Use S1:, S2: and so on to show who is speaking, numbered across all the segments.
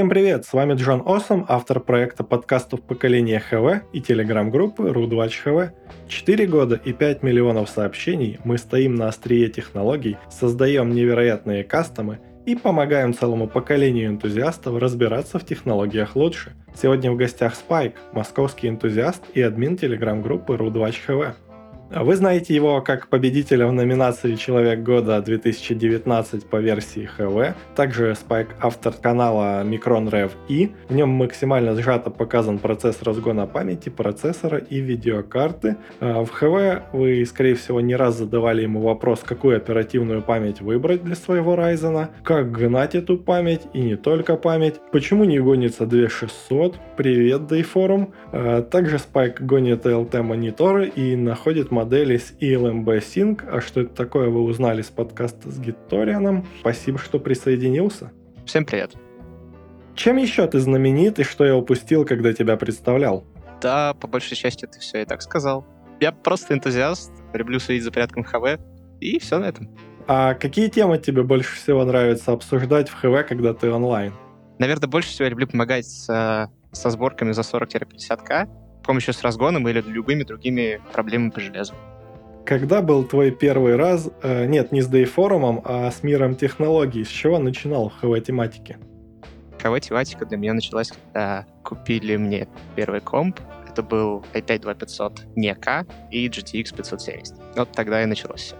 S1: Всем привет, с вами Джон Осом, автор проекта подкастов поколения ХВ и телеграм-группы RU2 ХВ. Четыре года и 5 миллионов сообщений мы стоим на острие технологий, создаем невероятные кастомы и помогаем целому поколению энтузиастов разбираться в технологиях лучше. Сегодня в гостях Спайк, московский энтузиаст и админ телеграм-группы RU2 ХВ. Вы знаете его как победителя в номинации «Человек года 2019» по версии ХВ. Также Спайк автор канала Micron Rev и. В нем максимально сжато показан процесс разгона памяти, процессора и видеокарты. А в ХВ вы, скорее всего, не раз задавали ему вопрос, какую оперативную память выбрать для своего Ryzen, как гнать эту память и не только память, почему не гонится 2600, привет, Dayforum. А также Спайк гонит LT мониторы и находит модели с ELMB Sync. А что это такое, вы узнали с подкаста с Гитторианом. Спасибо, что присоединился.
S2: Всем привет.
S1: Чем еще ты знаменит и что я упустил, когда тебя представлял?
S2: Да, по большей части ты все и так сказал. Я просто энтузиаст, люблю следить за порядком ХВ, и все на этом.
S1: А какие темы тебе больше всего нравится обсуждать в ХВ, когда ты онлайн?
S2: Наверное, больше всего я люблю помогать со, со сборками за 40-50к, помощью с разгоном или любыми другими проблемами по железу.
S1: Когда был твой первый раз, э, нет, не с Дейфорумом, а с миром технологий, с чего начинал в ХВ-тематике?
S2: ХВ-тематика для меня началась, когда купили мне первый комп. Это был i5-2500 не К и GTX 570. Вот тогда и началось все.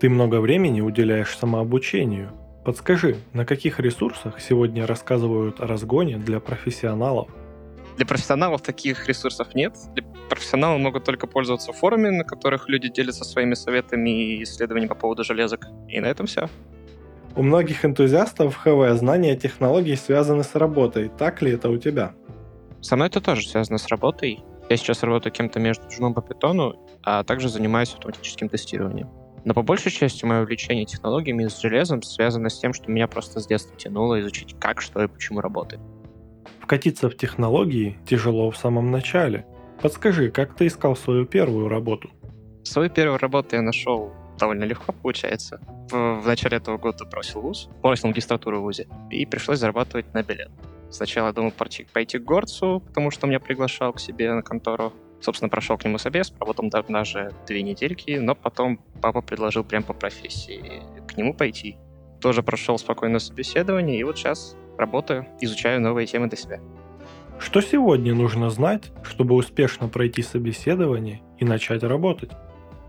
S1: Ты много времени уделяешь самообучению. Подскажи, на каких ресурсах сегодня рассказывают о разгоне для профессионалов?
S2: Для профессионалов таких ресурсов нет. Для профессионалов могут только пользоваться форумами, на которых люди делятся своими советами и исследованиями по поводу железок. И на этом все.
S1: У многих энтузиастов ХВ знания технологий связаны с работой. Так ли это у тебя?
S2: Со мной это тоже связано с работой. Я сейчас работаю кем-то между джуном по питону, а также занимаюсь автоматическим тестированием. Но по большей части мое увлечение технологиями с железом связано с тем, что меня просто с детства тянуло изучить, как, что и почему работает.
S1: Вкатиться в технологии тяжело в самом начале. Подскажи, как ты искал свою первую работу?
S2: Свою первую работу я нашел довольно легко, получается. В, в начале этого года бросил вуз, бросил магистратуру в вузе, и пришлось зарабатывать на билет. Сначала думал пойти, пойти к горцу, потому что меня приглашал к себе на контору. Собственно, прошел к нему собес, работал даже две недельки, но потом папа предложил прям по профессии к нему пойти. Тоже прошел спокойное собеседование, и вот сейчас работаю, изучаю новые темы для себя.
S1: Что сегодня нужно знать, чтобы успешно пройти собеседование и начать работать?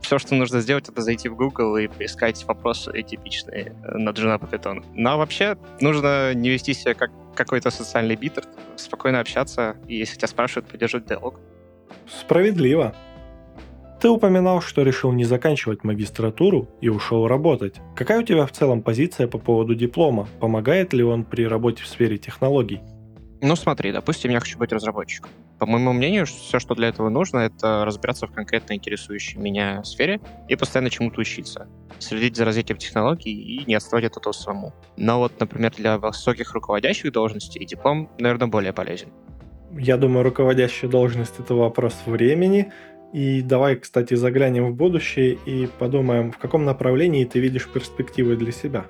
S2: Все, что нужно сделать, это зайти в Google и поискать вопросы типичные э, на джуна по питону. Но вообще нужно не вести себя как какой-то социальный битер, спокойно общаться, и если тебя спрашивают, поддерживать диалог.
S1: Справедливо. Ты упоминал, что решил не заканчивать магистратуру и ушел работать. Какая у тебя в целом позиция по поводу диплома? Помогает ли он при работе в сфере технологий?
S2: Ну смотри, допустим, я хочу быть разработчиком. По моему мнению, все, что для этого нужно, это разбираться в конкретно интересующей меня сфере и постоянно чему-то учиться. Следить за развитием технологий и не отставать от этого самому. Но вот, например, для высоких руководящих должностей диплом, наверное, более полезен.
S1: Я думаю, руководящая должность — это вопрос времени, и давай, кстати, заглянем в будущее и подумаем, в каком направлении ты видишь перспективы для себя.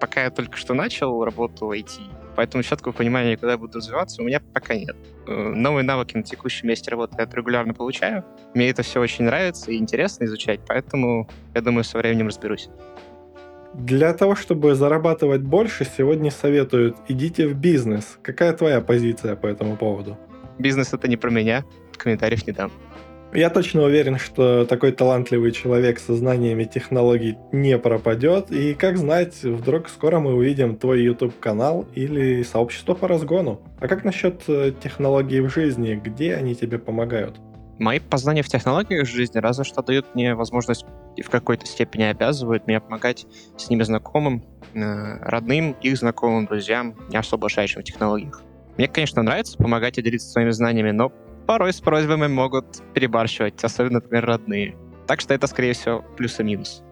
S2: Пока я только что начал работу в IT, поэтому четкого понимания, куда я буду развиваться, у меня пока нет. Э, новые навыки на текущем месте работы я регулярно получаю. Мне это все очень нравится и интересно изучать, поэтому, я думаю, со временем разберусь.
S1: Для того, чтобы зарабатывать больше, сегодня советуют идите в бизнес. Какая твоя позиция по этому поводу?
S2: Бизнес это не про меня, комментариев не дам.
S1: Я точно уверен, что такой талантливый человек со знаниями технологий не пропадет. И как знать, вдруг скоро мы увидим твой YouTube-канал или сообщество по разгону. А как насчет э, технологий в жизни? Где они тебе помогают?
S2: Мои познания в технологиях жизни разве что дают мне возможность и в какой-то степени обязывают меня помогать с ними знакомым, э, родным, их знакомым, друзьям, не особо шающим в технологиях. Мне, конечно, нравится помогать и делиться своими знаниями, но порой с просьбами могут перебарщивать, особенно, например, родные. Так что это, скорее всего, плюс и минус.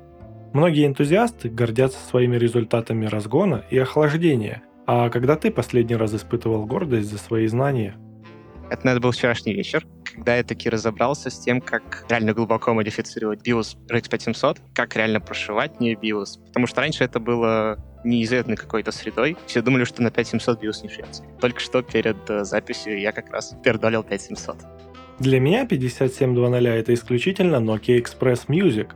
S1: Многие энтузиасты гордятся своими результатами разгона и охлаждения. А когда ты последний раз испытывал гордость за свои знания?
S2: Это, наверное, был вчерашний вечер, когда я таки разобрался с тем, как реально глубоко модифицировать BIOS RX 5700, как реально прошивать не BIOS. Потому что раньше это было неизвестной какой-то средой. Все думали, что на 5700 BIOS не шьется. Только что перед э, записью я как раз пердолил 5700.
S1: Для меня 5700 это исключительно Nokia Express Music.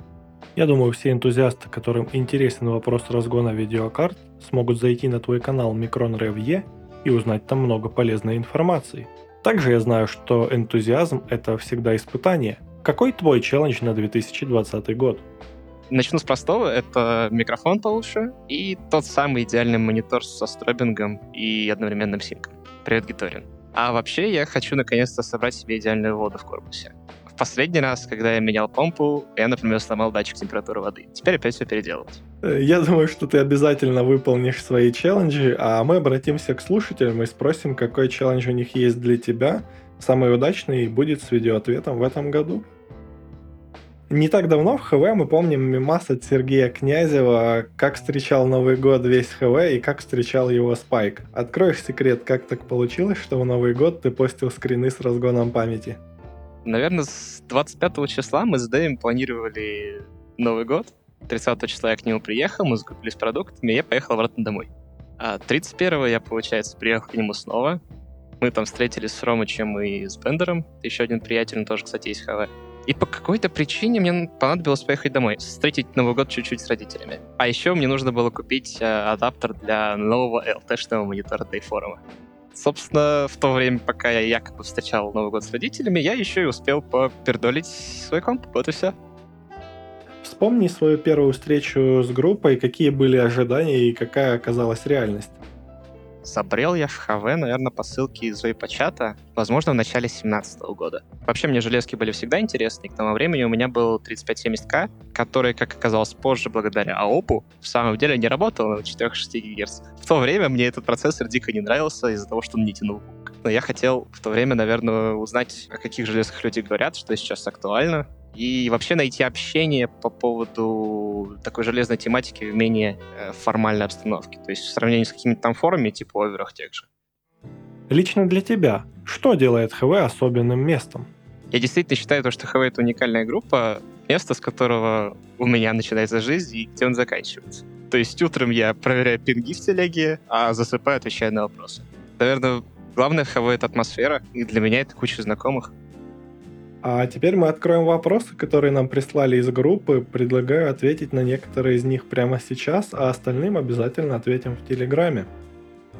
S1: Я думаю, все энтузиасты, которым интересен вопрос разгона видеокарт, смогут зайти на твой канал Micron Rev и узнать там много полезной информации. Также я знаю, что энтузиазм – это всегда испытание. Какой твой челлендж на 2020 год?
S2: Начну с простого. Это микрофон получше и тот самый идеальный монитор со стробингом и одновременным синком. Привет, Гиторин. А вообще я хочу наконец-то собрать себе идеальную воду в корпусе. Последний раз, когда я менял помпу, я, например, сломал датчик температуры воды. Теперь опять все переделывать.
S1: Э, я думаю, что ты обязательно выполнишь свои челленджи, а мы обратимся к слушателям и спросим, какой челлендж у них есть для тебя. Самый удачный будет с видеоответом в этом году. Не так давно в ХВ мы помним мимас от Сергея Князева, как встречал Новый год весь ХВ и как встречал его Спайк. Откроешь секрет, как так получилось, что в Новый год ты постил скрины с разгоном памяти?
S2: Наверное, с 25 числа мы с Дэем планировали Новый год. 30 числа я к нему приехал, мы закупились продуктами, и я поехал обратно домой. А 31 я, получается, приехал к нему снова. Мы там встретились с Ромычем и с Бендером. Еще один приятель, он тоже, кстати, есть ХВ. И по какой-то причине мне понадобилось поехать домой, встретить Новый год чуть-чуть с родителями. А еще мне нужно было купить э, адаптер для нового LT-шного монитора Dayforum. Собственно, в то время, пока я якобы встречал Новый год с родителями, я еще и успел попердолить свой комп. Вот и все.
S1: Вспомни свою первую встречу с группой, какие были ожидания и какая оказалась реальность.
S2: Забрел я в ХВ, наверное, по ссылке из вейпа-чата, возможно, в начале 2017 года. Вообще, мне железки были всегда интересны, и к тому времени у меня был 3570К, который, как оказалось позже, благодаря АОПу, в самом деле не работал на 4-6 ГГц. В то время мне этот процессор дико не нравился из-за того, что он не тянул но я хотел в то время, наверное, узнать, о каких железках люди говорят, что сейчас актуально, и вообще найти общение по поводу такой железной тематики в менее э, формальной обстановке. То есть в сравнении с какими-то там форумами, типа оверах тех же.
S1: Лично для тебя, что делает ХВ особенным местом?
S2: Я действительно считаю, то, что ХВ — это уникальная группа, место, с которого у меня начинается жизнь и где он заканчивается. То есть утром я проверяю пинги в телеге, а засыпаю, отвечаю на вопросы. Наверное, главное в ХВ — это атмосфера, и для меня это куча знакомых.
S1: А теперь мы откроем вопросы, которые нам прислали из группы. Предлагаю ответить на некоторые из них прямо сейчас, а остальным обязательно ответим в Телеграме.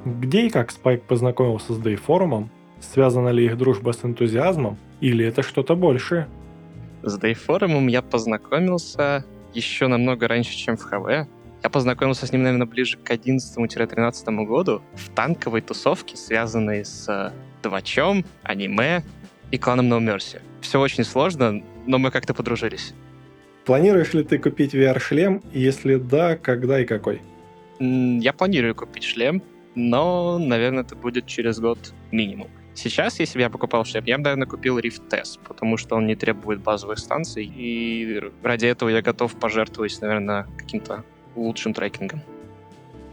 S1: Где и как Спайк познакомился с Дейфорумом? Связана ли их дружба с энтузиазмом? Или это что-то большее?
S2: С Дейфорумом я познакомился еще намного раньше, чем в ХВ. Я познакомился с ним, наверное, ближе к 11-13 году в танковой тусовке, связанной с Двачом, аниме и кланом No Mercy. Все очень сложно, но мы как-то подружились.
S1: Планируешь ли ты купить VR-шлем? Если да, когда и какой?
S2: Я планирую купить шлем, но, наверное, это будет через год минимум. Сейчас, если бы я покупал шлем, я бы, наверное, купил Rift S, потому что он не требует базовых станций, и ради этого я готов пожертвовать, наверное, каким-то лучшим трекингом.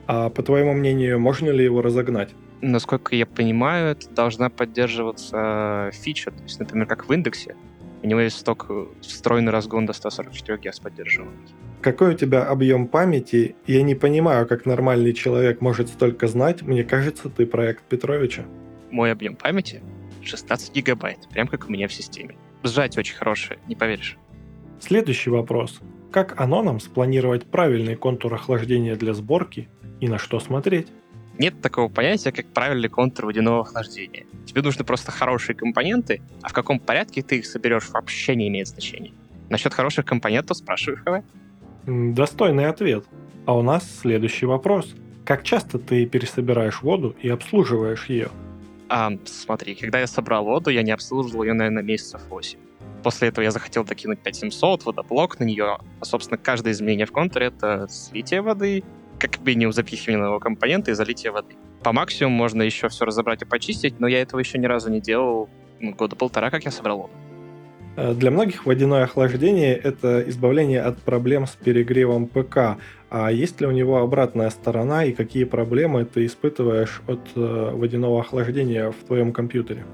S1: А по твоему мнению, можно ли его разогнать?
S2: Насколько я понимаю, это должна поддерживаться фича, то есть, например, как в индексе. У него есть сток встроенный разгон до 144 Гц поддерживаемый.
S1: Какой у тебя объем памяти? Я не понимаю, как нормальный человек может столько знать. Мне кажется, ты проект Петровича.
S2: Мой объем памяти 16 гигабайт, прям как у меня в системе. Сжать очень хорошее, не поверишь.
S1: Следующий вопрос. Как анонам спланировать правильный контур охлаждения для сборки и на что смотреть?
S2: Нет такого понятия, как правильный контур водяного охлаждения. Тебе нужны просто хорошие компоненты, а в каком порядке ты их соберешь вообще не имеет значения. Насчет хороших компонентов спрашиваю ХВ.
S1: Достойный ответ. А у нас следующий вопрос. Как часто ты пересобираешь воду и обслуживаешь ее?
S2: А, смотри, когда я собрал воду, я не обслуживал ее, наверное, месяцев 8. После этого я захотел докинуть 5700, водоблок на нее. А, собственно, каждое изменение в контуре — это слитие воды, как минимум запихивание нового компонента и залитие воды. По максимуму можно еще все разобрать и почистить, но я этого еще ни разу не делал ну, года полтора, как я собрал воду.
S1: Э, для многих водяное охлаждение – это избавление от проблем с перегревом ПК. А есть ли у него обратная сторона и какие проблемы ты испытываешь от э, водяного охлаждения в твоем компьютере?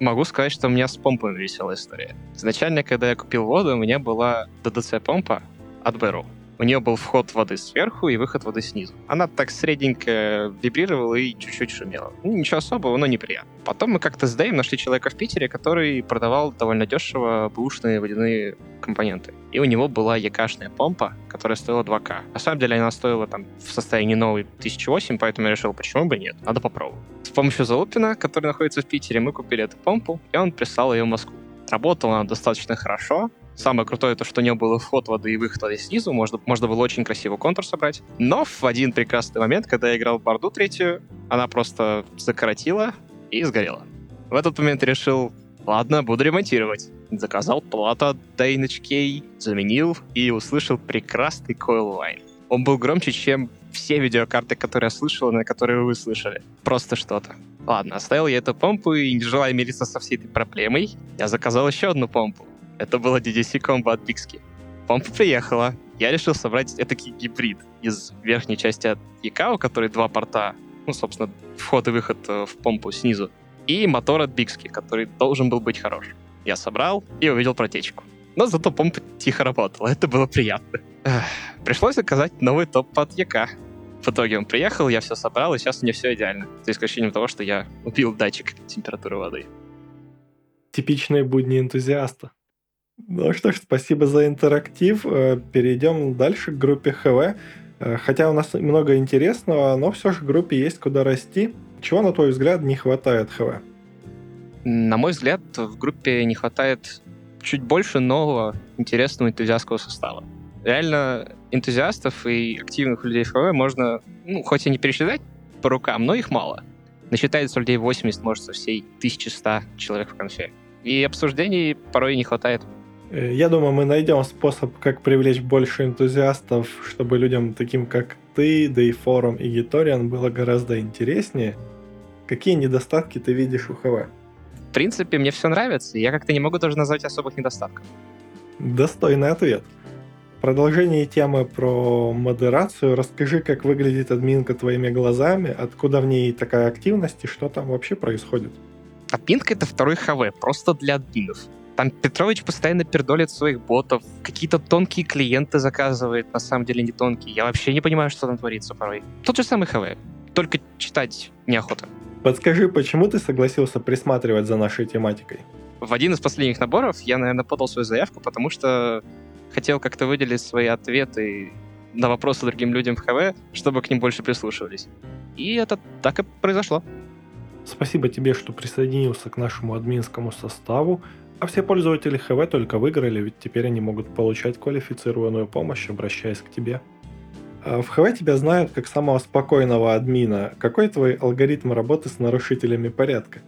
S2: Могу сказать, что у меня с помпами веселая история. Изначально, когда я купил воду, у меня была DDC-помпа от Barrow. У нее был вход воды сверху и выход воды снизу. Она так средненько вибрировала и чуть-чуть шумела. Ну, ничего особого, но неприятно. Потом мы как-то с Дэйм нашли человека в Питере, который продавал довольно дешево бэушные водяные компоненты. И у него была якашная помпа, которая стоила 2К. На самом деле она стоила там в состоянии новой 1008, поэтому я решил, почему бы нет, надо попробовать. С помощью Залупина, который находится в Питере, мы купили эту помпу, и он прислал ее в Москву. Работала она достаточно хорошо, Самое крутое то, что у него был вход воды и выход воды снизу, можно, можно было очень красиво контур собрать. Но в один прекрасный момент, когда я играл в Барду третью, она просто закоротила и сгорела. В этот момент решил, ладно, буду ремонтировать. Заказал плату от Dynage заменил и услышал прекрасный Line. Он был громче, чем все видеокарты, которые я слышал, на которые вы слышали. Просто что-то. Ладно, оставил я эту помпу и, не желая мириться со всей этой проблемой, я заказал еще одну помпу. Это было DDC Combo от Bixby. Помпа приехала. Я решил собрать этакий гибрид из верхней части от Якао, который два порта, ну, собственно, вход и выход э, в помпу снизу, и мотор от Bixby, который должен был быть хорош. Я собрал и увидел протечку. Но зато помпа тихо работала, это было приятно. Пришлось заказать новый топ от ЯК. В итоге он приехал, я все собрал, и сейчас у меня все идеально. За исключением того, что я убил датчик температуры воды.
S1: Типичные будни энтузиаста. Ну что ж, спасибо за интерактив. Э, перейдем дальше к группе ХВ. Э, хотя у нас много интересного, но все же группе есть куда расти. Чего, на твой взгляд, не хватает ХВ?
S2: На мой взгляд, в группе не хватает чуть больше нового, интересного энтузиастского состава. Реально, энтузиастов и активных людей ХВ можно, ну, хоть и не пересчитать по рукам, но их мало. Насчитается людей 80, может, со всей 1100 человек в конфе. И обсуждений порой не хватает.
S1: Э, я думаю, мы найдем способ, как привлечь больше энтузиастов, чтобы людям таким, как ты, да и форум, и Гиториан было гораздо интереснее. Какие недостатки ты видишь у ХВ?
S2: В принципе, мне все нравится, я как-то не могу даже назвать особых недостатков.
S1: Достойный ответ. продолжение темы про модерацию расскажи, как выглядит админка твоими глазами, откуда в ней такая активность и что там вообще происходит.
S2: Админка — это второй ХВ, просто для админов. Там Петрович постоянно пердолит своих ботов, какие-то тонкие клиенты заказывает, на самом деле не тонкие. Я вообще не понимаю, что там творится порой. Тот же самый ХВ, только читать неохота.
S1: Подскажи, почему ты согласился присматривать за нашей тематикой?
S2: В один из последних наборов я, наверное, подал свою заявку, потому что хотел как-то выделить свои ответы на вопросы другим людям в ХВ, чтобы к ним больше прислушивались. И это так и произошло.
S1: Спасибо тебе, что присоединился к нашему админскому составу. А все пользователи ХВ только выиграли, ведь теперь они могут получать квалифицированную помощь, обращаясь к тебе. А в ХВ тебя знают как самого спокойного админа. Какой твой алгоритм работы с нарушителями порядка?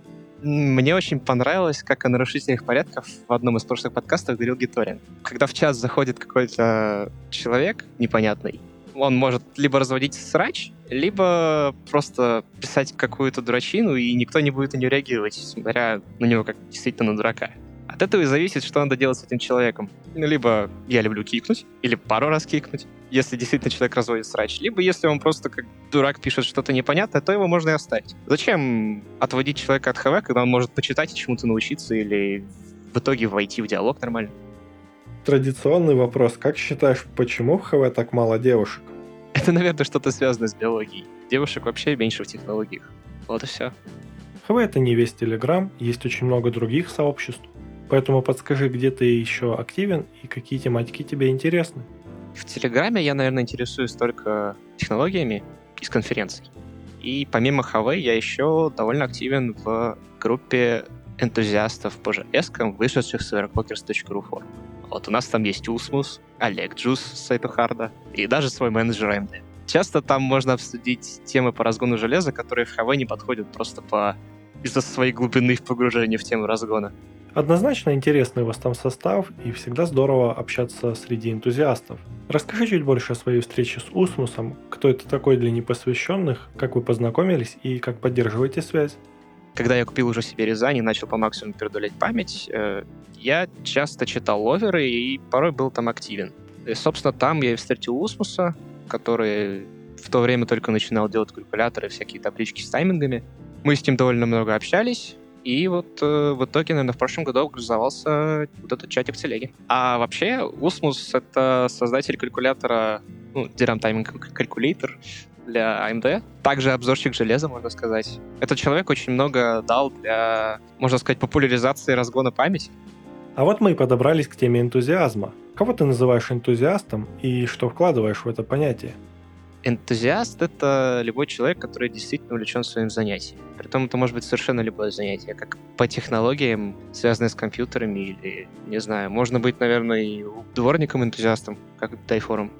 S2: Мне очень понравилось, как о нарушителях порядков в одном из прошлых подкастов говорил Гиторин. Когда в час заходит какой-то человек непонятный, он может либо разводить срач, либо просто писать какую-то дурачину, и никто не будет на нее реагировать, смотря на него как действительно на дурака. От этого и зависит, что надо делать с этим человеком. Либо я люблю кикнуть, или пару раз кикнуть, если действительно человек разводит срач. Либо если он просто как дурак пишет что-то непонятное, то его можно и оставить. Зачем отводить человека от ХВ, когда он может почитать и чему-то научиться, или в итоге войти в диалог нормально?
S1: Традиционный вопрос. Как считаешь, почему в ХВ так мало девушек?
S2: Это, наверное, что-то связано с биологией. Девушек вообще меньше в технологиях. Вот и все.
S1: ХВ это не весь Телеграм, есть очень много других сообществ. Поэтому подскажи, где ты еще активен и какие тематики тебе интересны.
S2: В Телеграме я, наверное, интересуюсь только технологиями из конференций. И помимо ХВ я еще довольно активен в группе энтузиастов по JS, вышедших с overclockers.ru форум. Вот у нас там есть Усмус, Олег Джус с сайта Харда и даже свой менеджер AMD. Часто там можно обсудить темы по разгону железа, которые в ХВ не подходят просто по из-за своей глубины в погружении в тему разгона.
S1: Однозначно интересный у вас там состав, и всегда здорово общаться среди энтузиастов. Расскажи чуть больше о своей встрече с Усмусом, кто это такой для непосвященных, как вы познакомились и как поддерживаете связь.
S2: Когда я купил уже себе Рязань и начал по максимуму передолять память, э, я часто читал ловеры и порой был там активен. И, собственно, там я и встретил Усмуса, который в то время только начинал делать калькуляторы, всякие таблички с таймингами. Мы с ним довольно много общались, И вот э, в итоге, наверное, в прошлом году образовался вот этот чатик телеги. А вообще, Usmus — это создатель калькулятора, ну, DRAM Timing Calculator для AMD. Также обзорщик железа, можно сказать. Этот человек очень много дал для, можно сказать, популяризации разгона памяти.
S1: А вот мы и подобрались к теме энтузиазма. Кого ты называешь энтузиастом и что вкладываешь в это понятие?
S2: Энтузиаст — это любой человек, который действительно увлечен своим занятием. Притом это может быть совершенно любое занятие, как по технологиям, связанное с компьютерами, или, не знаю, можно быть, наверное, и дворником-энтузиастом, как Дайфорум.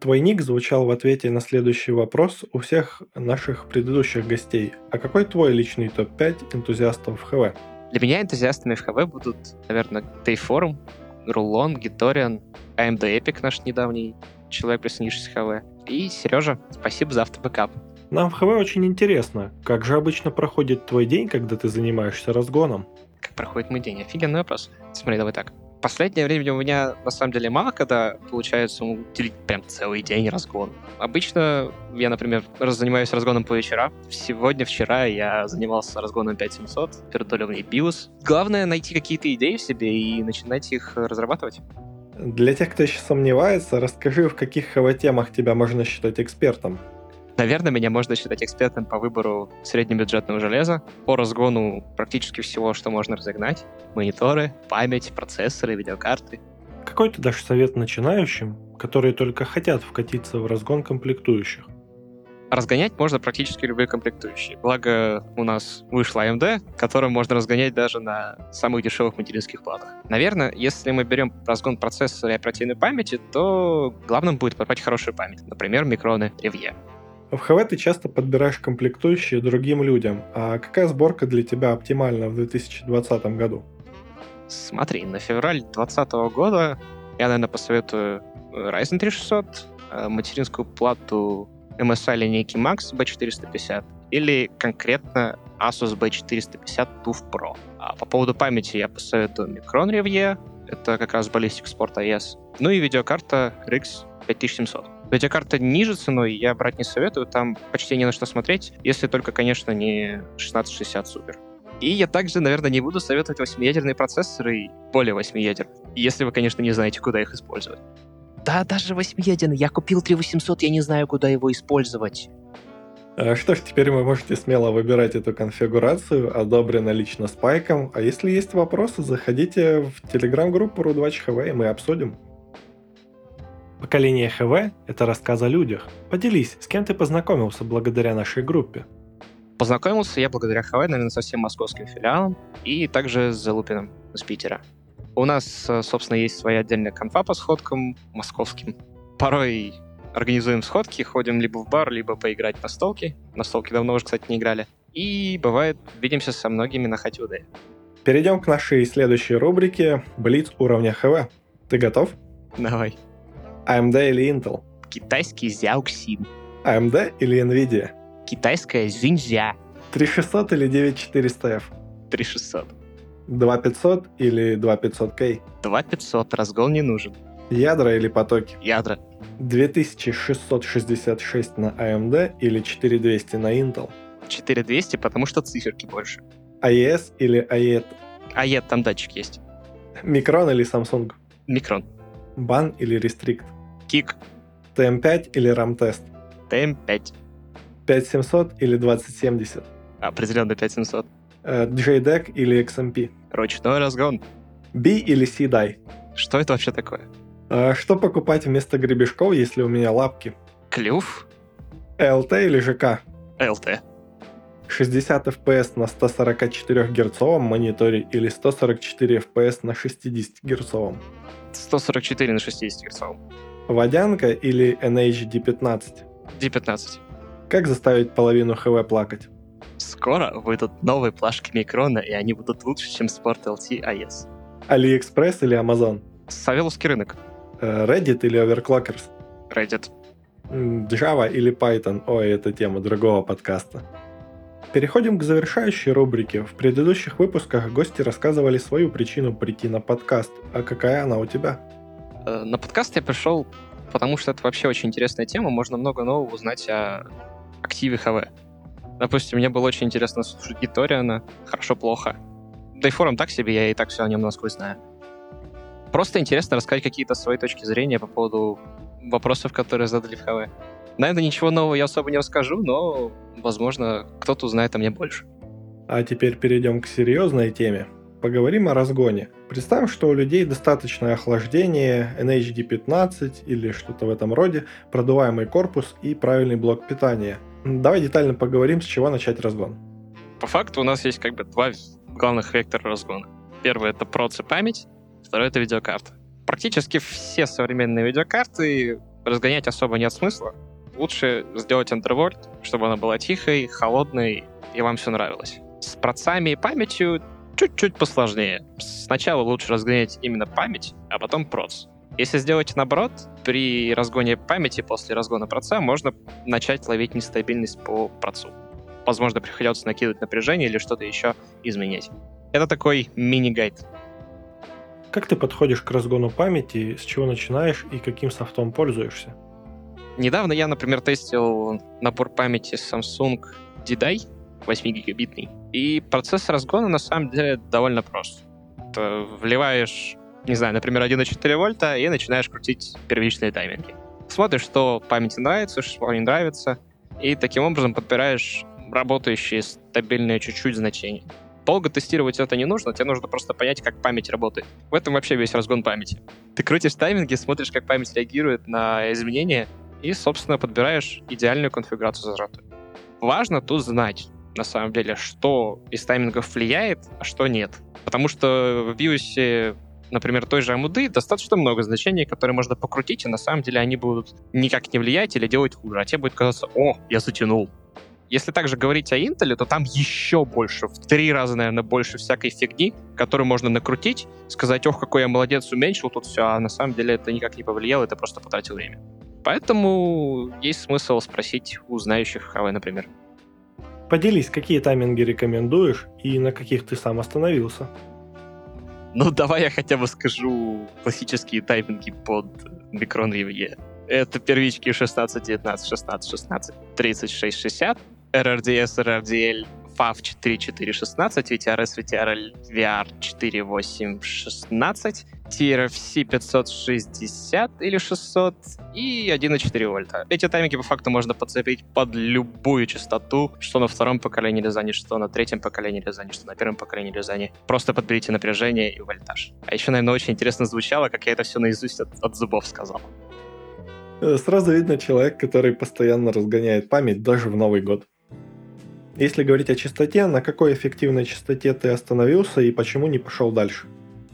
S1: Твой ник звучал в ответе на следующий вопрос у всех наших предыдущих гостей. А какой твой личный топ-5 энтузиастов в ХВ?
S2: Для меня энтузиастами в ХВ будут, наверное, Dayforum, Рулон, Гиториан, AMD Epic наш недавний человек, присоединившийся к ХВ, и Сережа, спасибо за автобэкап.
S1: Нам в ХВ очень интересно, как же обычно проходит твой день, когда ты занимаешься разгоном?
S2: Как проходит мой день? Офигенный вопрос. Смотри, давай так последнее время у меня на самом деле мало, когда получается уделить прям целый день разгон. Обычно я, например, занимаюсь разгоном по вечерам. Сегодня, вчера я занимался разгоном 5700, передоливный биос. Главное найти какие-то идеи в себе и начинать их разрабатывать.
S1: Для тех, кто еще сомневается, расскажи, в каких ХВ-темах тебя можно считать экспертом.
S2: Наверное, меня можно считать экспертом по выбору среднебюджетного железа, по разгону практически всего, что можно разогнать. Мониторы, память, процессоры, видеокарты.
S1: Какой ты дашь совет начинающим, которые только хотят вкатиться в разгон комплектующих?
S2: Разгонять можно практически любые комплектующие. Благо у нас вышла AMD, которую можно разгонять даже на самых дешевых материнских платах. Наверное, если мы берем разгон процессора и оперативной памяти, то главным будет подобрать хорошую память. Например, микроны Revie.
S1: В ХВ ты часто подбираешь комплектующие другим людям. А какая сборка для тебя оптимальна в 2020 году?
S2: Смотри, на февраль 2020 года я, наверное, посоветую Ryzen 3600, э, материнскую плату MSI линейки Max B450 или конкретно Asus B450 TUF Pro. А по поводу памяти я посоветую Micron Revie, это как раз Ballistic Sport AES, ну и видеокарта RX 5700. Видеокарта ниже ценой я брать не советую, там почти не на что смотреть, если только, конечно, не 1660 Super. И я также, наверное, не буду советовать 8-ядерные процессоры и более 8 ядер, если вы, конечно, не знаете, куда их использовать. Да, даже 8-ядерный. Я купил 3800, я не знаю, куда его использовать.
S1: А что ж, теперь вы можете смело выбирать эту конфигурацию, одобрено лично спайком. А если есть вопросы, заходите в телеграм-группу RU2HV, и мы обсудим. Поколение ХВ – это рассказ о людях. Поделись, с кем ты познакомился благодаря нашей группе?
S2: Познакомился я благодаря ХВ, наверное, со всем московским филиалом и также с Залупиным из Питера. У нас, э, собственно, есть своя отдельная конфа по сходкам московским. Порой организуем сходки, ходим либо в бар, либо поиграть на столки. На столке давно уже, кстати, не играли. И бывает, видимся со многими на Хатюде.
S1: Перейдем к нашей следующей рубрике «Блиц уровня ХВ». Ты готов?
S2: Давай.
S1: AMD или Intel?
S2: Китайский Xiaoxin.
S1: AMD или Nvidia?
S2: Китайская Зинзя.
S1: 3600 или 9400F?
S2: 3600.
S1: 2500 или 2500K?
S2: 2500, разгон не нужен.
S1: Ядра или потоки?
S2: Ядра.
S1: 2666 на AMD или 4200 на Intel?
S2: 4200, потому что циферки больше.
S1: AES или AET?
S2: AET, там датчик есть.
S1: Микрон или Samsung?
S2: Микрон.
S1: Бан или Restrict?
S2: Кик.
S1: TM5 или RAM-тест?
S2: TM5.
S1: 5700 или 2070?
S2: Определенно 5700.
S1: Э, JDEC или XMP?
S2: Ручной разгон.
S1: B или C-DAI?
S2: Что это вообще такое?
S1: А что покупать вместо гребешков, если у меня лапки?
S2: Клюв.
S1: LT или ЖК?
S2: ЛТ.
S1: 60 FPS на 144 герцовом мониторе или 144 FPS на 60 герцовом?
S2: 144 на 60 герцовом.
S1: Водянка или NHD15?
S2: D15.
S1: Как заставить половину ХВ плакать?
S2: Скоро выйдут новые плашки Микрона, и они будут лучше, чем Sport LT AES.
S1: AliExpress или Amazon?
S2: Савеловский рынок.
S1: Э, Reddit или Overclockers?
S2: Reddit.
S1: Java или Python? Ой, это тема другого подкаста. Переходим к завершающей рубрике. В предыдущих выпусках гости рассказывали свою причину прийти на подкаст. А какая она у тебя?
S2: Э, На подкаст я пришел, потому что это вообще очень интересная тема. Можно много нового узнать о активе ХВ. Допустим, мне было очень интересно слушать Гиториана, хорошо-плохо. Да и форум так себе, я и так все о нем насквозь знаю. Просто интересно рассказать какие-то свои точки зрения по поводу вопросов, которые задали в ХВ. Наверное, ничего нового я особо не расскажу, но, возможно, кто-то узнает о мне больше.
S1: А теперь перейдем к серьезной теме. Поговорим о разгоне. Представим, что у людей достаточное охлаждение, NHD15 или что-то в этом роде, продуваемый корпус и правильный блок питания. Давай детально поговорим, с чего начать разгон.
S2: По факту у нас есть как бы два главных вектора разгона. Первый — это проц память, второй — это видеокарта. Практически все современные видеокарты разгонять особо нет смысла. Лучше сделать Underworld, чтобы она была тихой, холодной, и вам все нравилось. С процами и памятью чуть-чуть посложнее. Сначала лучше разгонять именно память, а потом проц. Если сделать наоборот, при разгоне памяти после разгона проца можно начать ловить нестабильность по процу. Возможно, приходится накидывать напряжение или что-то еще изменять. Это такой мини-гайд.
S1: Как ты подходишь к разгону памяти, с чего начинаешь и каким софтом пользуешься?
S2: Недавно я, например, тестил набор памяти Samsung D-Dai 8-гигабитный. И процесс разгона на самом деле довольно прост. Ты вливаешь, не знаю, например, 1,4 вольта и начинаешь крутить первичные тайминги. Смотришь, что памяти нравится, что не нравится, и таким образом подбираешь работающие стабильные чуть-чуть значения. Долго тестировать это не нужно, тебе нужно просто понять, как память работает. В этом вообще весь разгон памяти. Ты крутишь тайминги, смотришь, как память реагирует на изменения, и, собственно, подбираешь идеальную конфигурацию зажатую. Важно тут знать, на самом деле, что из таймингов влияет, а что нет. Потому что в биосе например, той же AMD достаточно много значений, которые можно покрутить, и на самом деле они будут никак не влиять или делать хуже. А тебе будет казаться, о, я затянул. Если также говорить о Intel, то там еще больше, в три раза, наверное, больше всякой фигни, которую можно накрутить, сказать, ох, какой я молодец, уменьшил тут все, а на самом деле это никак не повлияло, это просто потратил время. Поэтому есть смысл спросить у знающих HV, например.
S1: Поделись, какие тайминги рекомендуешь и на каких ты сам остановился?
S2: Ну, давай я хотя бы скажу классические тайминги под микрон ревье. Это первички 16, 19, 16, 16, 36, 60, RRDS, RRDL, FAV 4416, VTRS, VTRL, VR 4816, TRFC 560 или 600 и 1,4 вольта. Эти тайминги по факту можно подцепить под любую частоту, что на втором поколении Лизани, что на третьем поколении Лизани, что на первом поколении Лизани. Просто подберите напряжение и вольтаж. А еще, наверное, очень интересно звучало, как я это все наизусть от, от зубов сказал.
S1: Э, сразу видно человек, который постоянно разгоняет память даже в Новый год. Если говорить о частоте, на какой эффективной частоте ты остановился и почему не пошел дальше?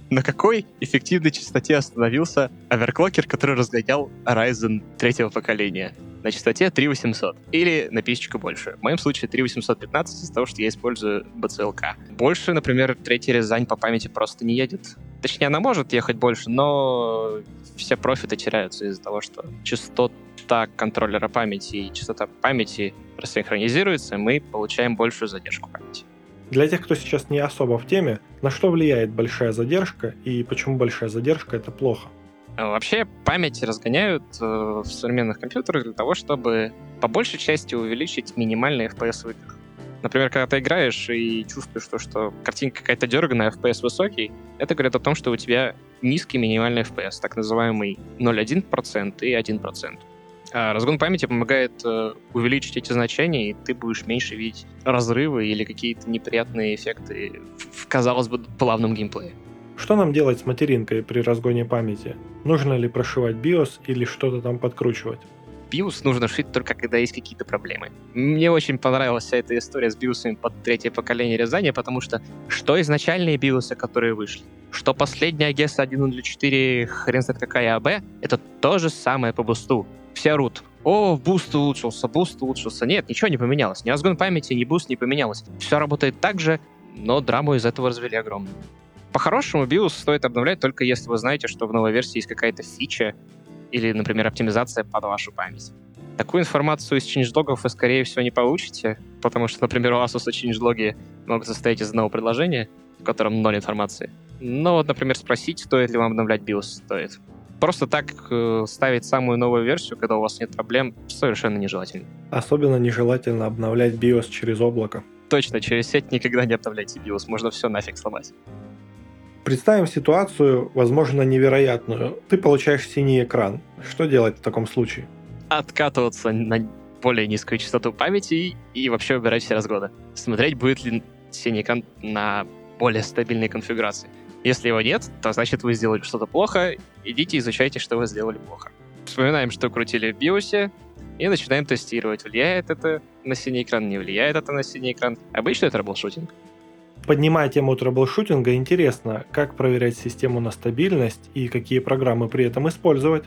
S2: На какой эффективной частоте остановился оверклокер, который разгонял Ryzen третьего поколения? На частоте 3800 или на писечку больше. В моем случае 3815 из-за того, что я использую BCLK. Больше, например, третий Рязань по памяти просто не едет. Точнее, она может ехать больше, но все профиты теряются из-за того, что частота контроллера памяти и частота памяти рассинхронизируется, мы получаем большую задержку памяти.
S1: Для тех, кто сейчас не особо в теме, на что влияет большая задержка и почему большая задержка это плохо?
S2: А вообще память разгоняют э, в современных компьютерах для того, чтобы по большей части увеличить минимальный FPS в играх. Например, когда ты играешь и чувствуешь, что, что картинка какая-то дерганая, FPS высокий, это говорит о том, что у тебя низкий минимальный FPS, так называемый 0,1% и 1%. А разгон памяти помогает э, увеличить эти значения, и ты будешь меньше видеть разрывы или какие-то неприятные эффекты в, в казалось бы, плавном геймплее.
S1: Что нам делать с материнкой при разгоне памяти? Нужно ли прошивать BIOS или что-то там подкручивать?
S2: BIOS нужно шить только когда есть какие-то проблемы. Мне очень понравилась вся эта история с BIOS под третье поколение Рязани, потому что что изначальные BIOS, которые вышли, что последняя AGESA 1.04, хрен знает какая AB, это то же самое по бусту все орут. О, буст улучшился, буст улучшился. Нет, ничего не поменялось. Ни разгон памяти, ни буст не поменялось. Все работает так же, но драму из этого развели огромную. По-хорошему, BIOS стоит обновлять только если вы знаете, что в новой версии есть какая-то фича или, например, оптимизация под вашу память. Такую информацию из changelog'ов вы, скорее всего, не получите, потому что, например, у Asus changelog'и могут состоять из одного предложения, в котором ноль информации. Но вот, например, спросить, стоит ли вам обновлять BIOS, стоит. Просто так э, ставить самую новую версию, когда у вас нет проблем, совершенно нежелательно.
S1: Особенно нежелательно обновлять BIOS через облако.
S2: Точно, через сеть никогда не обновляйте BIOS, можно все нафиг сломать.
S1: Представим ситуацию, возможно, невероятную. Ты получаешь синий экран. Что делать в таком случае?
S2: Откатываться на более низкую частоту памяти и вообще убирать все разгоны. Смотреть, будет ли синий экран на более стабильной конфигурации. Если его нет, то значит вы сделали что-то плохо, идите изучайте, что вы сделали плохо. Вспоминаем, что крутили в BIOS, и начинаем тестировать, влияет это на синий экран, не влияет это на синий экран. Обычно это troubleshooting.
S1: Поднимая тему troubleshooting а, интересно, как проверять систему на стабильность и какие программы при этом использовать?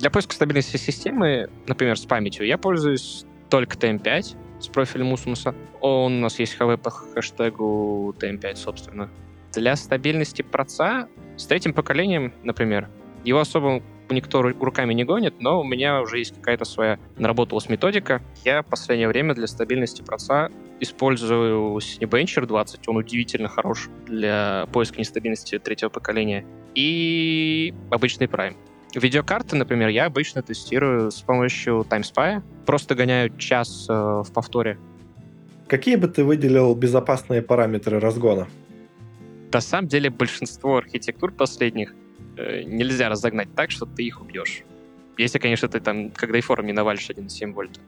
S2: Для поиска стабильности системы, например, с памятью, я пользуюсь только TM5 с профилем Усмуса. Он у нас есть HW по хэштегу TM5, собственно. Для стабильности проца с третьим поколением, например, его особо никто руками не гонит, но у меня уже есть какая-то своя наработалась методика. Я в последнее время для стабильности проца использую Cinebencher 20, он удивительно хорош для поиска нестабильности третьего поколения, и обычный Prime. Видеокарты, например, я обычно тестирую с помощью TimeSpy. Просто гоняю час э, в повторе.
S1: Какие бы ты выделил безопасные параметры разгона?
S2: На самом деле большинство архитектур последних э, нельзя разогнать так, что ты их убьешь. Если, конечно, ты там, когда и форум навалишь 1,7 вольта.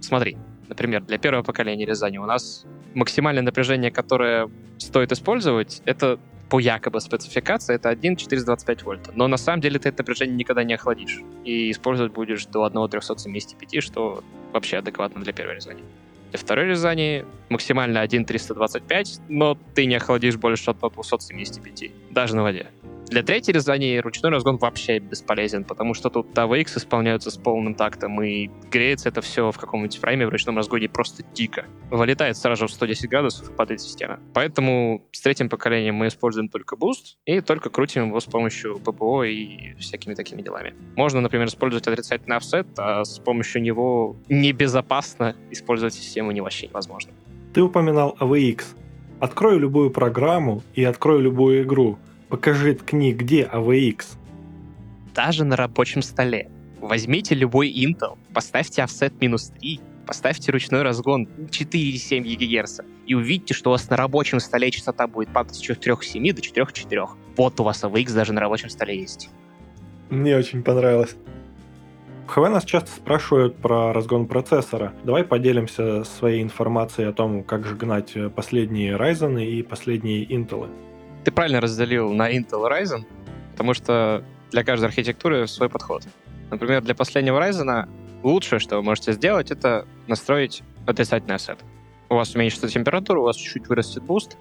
S2: Смотри, например, для первого поколения Рязани у нас максимальное напряжение, которое стоит использовать, это по якобы спецификации это 1,425 вольта. Но на самом деле ты это напряжение никогда не охладишь. И использовать будешь до 1,375, что вообще адекватно для первой резани. Для второй рязани максимально 1,325, но ты не охладишь больше от 275, даже на воде. Для третьей рязани ручной разгон вообще бесполезен, потому что тут AVX исполняются с полным тактом, и греется это все в каком-нибудь прайме в ручном разгоне просто дико. Вылетает сразу в 110 градусов и падает система. Поэтому с третьим поколением мы используем только буст и только крутим его с помощью PBO и всякими такими делами. Можно, например, использовать отрицательный offset, а с помощью него небезопасно использовать систему не вообще невозможно.
S1: Ты упоминал AVX. Открою любую программу и открою любую игру — Покажи, ткни, где AVX.
S2: Даже на рабочем столе. Возьмите любой Intel, поставьте offset минус 3, поставьте ручной разгон 4,7 ГГц и увидите, что у вас на рабочем столе частота будет падать с 4,7 до 4,4. Вот у вас AVX даже на рабочем столе есть.
S1: Мне очень понравилось. В ХВ нас часто спрашивают про разгон процессора. Давай поделимся своей информацией о том, как же гнать последние Ryzen и последние Intel.
S2: Ты правильно разделил на Intel Ryzen, потому что для каждой архитектуры свой подход. Например, для последнего Ryzen лучшее, что вы можете сделать, это настроить отрицательный offset. У вас уменьшится температура, у вас чуть-чуть вырастет буст,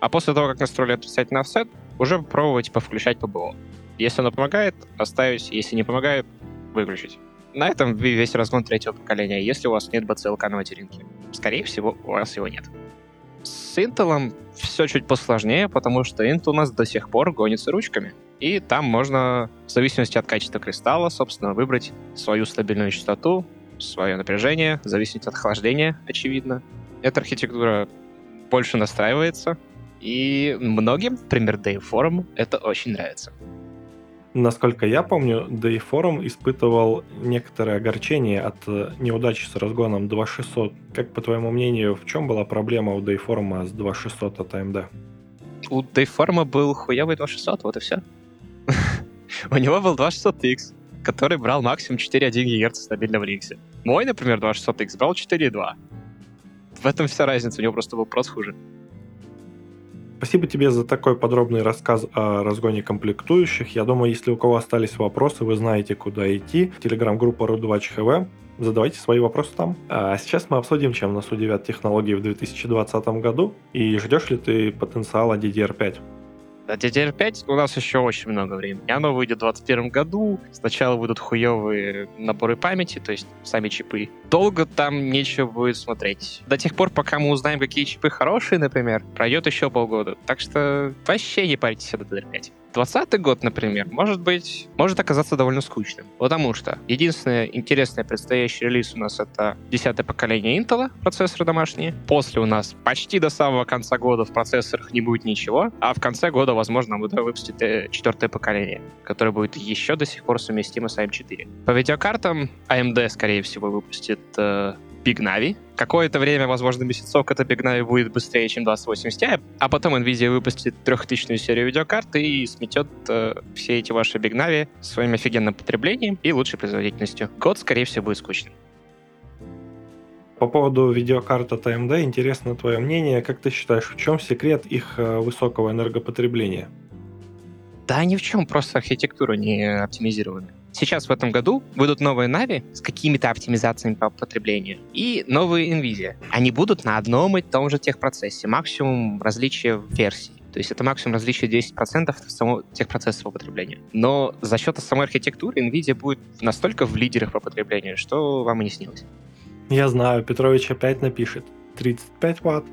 S2: а после того, как настроили отрицательный offset, уже попробовать повключать PBO. Если оно помогает, оставить, если не помогает, выключить. На этом весь разгон третьего поколения, если у вас нет BCLK на материнке. Скорее всего, у вас его нет. С Intel все чуть посложнее, потому что Intel у нас до сих пор гонится ручками. И там можно, в зависимости от качества кристалла, собственно, выбрать свою стабильную частоту, свое напряжение, в зависимости от охлаждения, очевидно. Эта архитектура больше настраивается, и многим, например, Dave Forum, это очень нравится.
S1: Насколько я помню, Dayform испытывал некоторое огорчение от э, неудачи с разгоном 2600. Как, по твоему мнению, в чем была проблема у Dayform с 2600 от AMD?
S2: У Dayform был хуевый 2600, вот и все. У него был 2600X, который брал максимум 4,1 ГГц стабильно в Linux. Мой, например, 2600X брал 4,2. В этом вся разница, у него просто был прос хуже.
S1: Спасибо тебе за такой подробный рассказ о разгоне комплектующих. Я думаю, если у кого остались вопросы, вы знаете, куда идти. Телеграм-группа RUD2HV. Задавайте свои вопросы там. А сейчас мы обсудим, чем нас удивят технологии в 2020 году. И ждешь ли ты потенциала DDR5?
S2: На DDR5 у нас еще очень много времени. Оно выйдет в 2021 году. Сначала выйдут хуевые наборы памяти, то есть сами чипы. Долго там нечего будет смотреть. До тех пор, пока мы узнаем, какие чипы хорошие, например, пройдет еще полгода. Так что вообще не паритесь о DDR5. 2020 год, например, может быть, может оказаться довольно скучным, потому что единственное интересное предстоящий релиз у нас это десятое поколение Intel, процессоры домашние. После у нас почти до самого конца года в процессорах не будет ничего, а в конце года, возможно, мы выпустит э, четвертое поколение, которое будет еще до сих пор совместимо с AM4. По видеокартам AMD, скорее всего, выпустит э, Big Navi. Какое-то время, возможно, месяцок, это Big Navi будет быстрее, чем 2080 Ti, а потом Nvidia выпустит трехтысячную серию видеокарт и сметет э, все эти ваши Big Navi своим офигенным потреблением и лучшей производительностью. Год, скорее всего, будет скучным.
S1: По поводу видеокарт от AMD, интересно твое мнение. Как ты считаешь, в чем секрет их э, высокого энергопотребления?
S2: Да ни в чем, просто архитектура не оптимизирована. Сейчас в этом году выйдут новые Navi с какими-то оптимизациями по потреблению и новые NVIDIA. Они будут на одном и том же техпроцессе, максимум различия в версии. То есть это максимум различия 10% в самого техпроцесса по потреблению. Но за счет самой архитектуры NVIDIA будет настолько в лидерах по потреблению, что вам и не снилось.
S1: Я знаю, Петрович опять напишет. 35 ватт.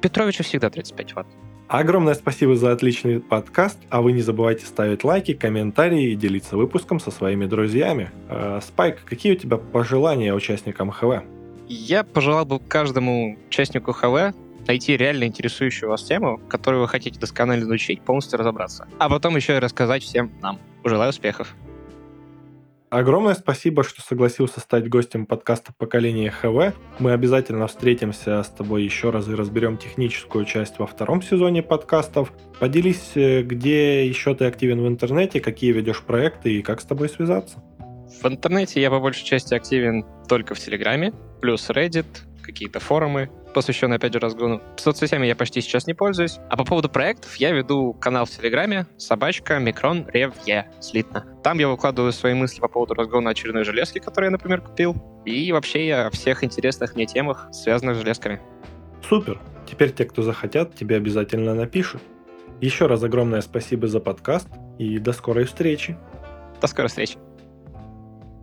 S2: Петровича всегда 35 ватт.
S1: Огромное спасибо за отличный подкаст, а вы не забывайте ставить лайки, комментарии и делиться выпуском со своими друзьями. Э, Спайк, какие у тебя пожелания участникам ХВ?
S2: Я пожелал бы каждому участнику ХВ найти реально интересующую вас тему, которую вы хотите досконально изучить, полностью разобраться. А потом еще и рассказать всем нам. Желаю успехов!
S1: Огромное спасибо, что согласился стать гостем подкаста «Поколение ХВ». Мы обязательно встретимся с тобой еще раз и разберем техническую часть во втором сезоне подкастов. Поделись, э, где еще ты активен в интернете, какие ведешь проекты и как с тобой связаться.
S2: В интернете я по большей части активен только в Телеграме, плюс Reddit, какие-то форумы, посвященные, опять же, разгону. Соцсетями я почти сейчас не пользуюсь. А по поводу проектов я веду канал в Телеграме собачка микрон ревье слитно. Там я выкладываю свои мысли по поводу разгона очередной железки, которую я, например, купил. И вообще я о всех интересных мне темах, связанных с железками.
S1: Супер! Теперь те, кто захотят, тебе обязательно напишут. Еще раз огромное спасибо за подкаст и до скорой встречи.
S2: До скорой встречи.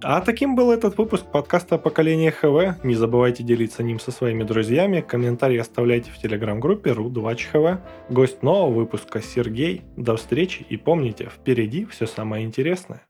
S1: А таким был этот выпуск подкаста «Поколение ХВ». Не забывайте делиться ним со своими друзьями. Комментарии оставляйте в телеграм-группе ru2hdv. Гость нового выпуска Сергей. До встречи и помните, впереди все самое интересное.